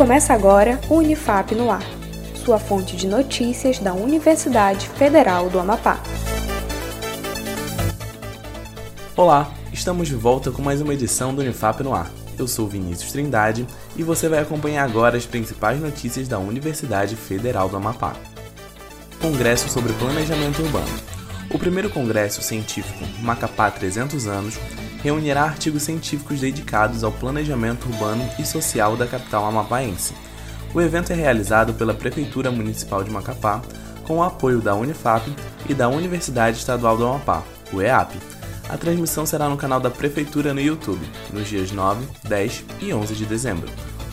Começa agora o Unifap no Ar, sua fonte de notícias da Universidade Federal do Amapá. Olá, estamos de volta com mais uma edição do Unifap no Ar. Eu sou Vinícius Trindade e você vai acompanhar agora as principais notícias da Universidade Federal do Amapá. Congresso sobre Planejamento Urbano. O primeiro congresso científico Macapá 300 anos reunirá artigos científicos dedicados ao planejamento urbano e social da capital amapaense. O evento é realizado pela Prefeitura Municipal de Macapá, com o apoio da Unifap e da Universidade Estadual do Amapá, o EAP. A transmissão será no canal da Prefeitura no YouTube, nos dias 9, 10 e 11 de dezembro.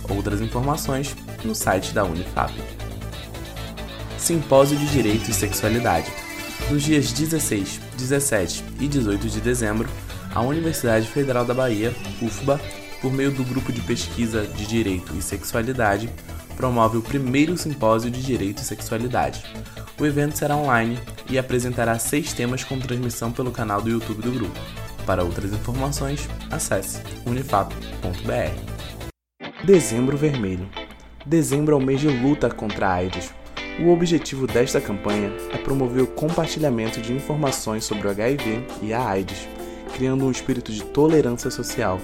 Outras informações no site da Unifap. Simpósio de Direito e Sexualidade. Nos dias 16, 17 e 18 de dezembro, a Universidade Federal da Bahia, UFBA, por meio do Grupo de Pesquisa de Direito e Sexualidade, promove o primeiro simpósio de Direito e Sexualidade. O evento será online e apresentará seis temas com transmissão pelo canal do YouTube do grupo. Para outras informações, acesse unifap.br. Dezembro Vermelho. Dezembro é o mês de luta contra a AIDS. O objetivo desta campanha é promover o compartilhamento de informações sobre o HIV e a AIDS criando um espírito de tolerância social.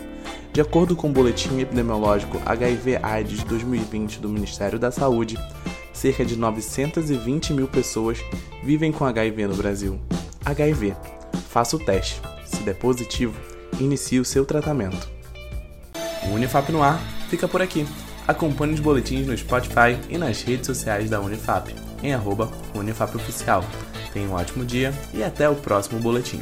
De acordo com o boletim epidemiológico HIV/AIDS 2020 do Ministério da Saúde, cerca de 920 mil pessoas vivem com HIV no Brasil. HIV. Faça o teste. Se der positivo, inicie o seu tratamento. O Unifap no ar fica por aqui. Acompanhe os boletins no Spotify e nas redes sociais da Unifap, em arroba UnifapOficial. Tenha um ótimo dia e até o próximo boletim.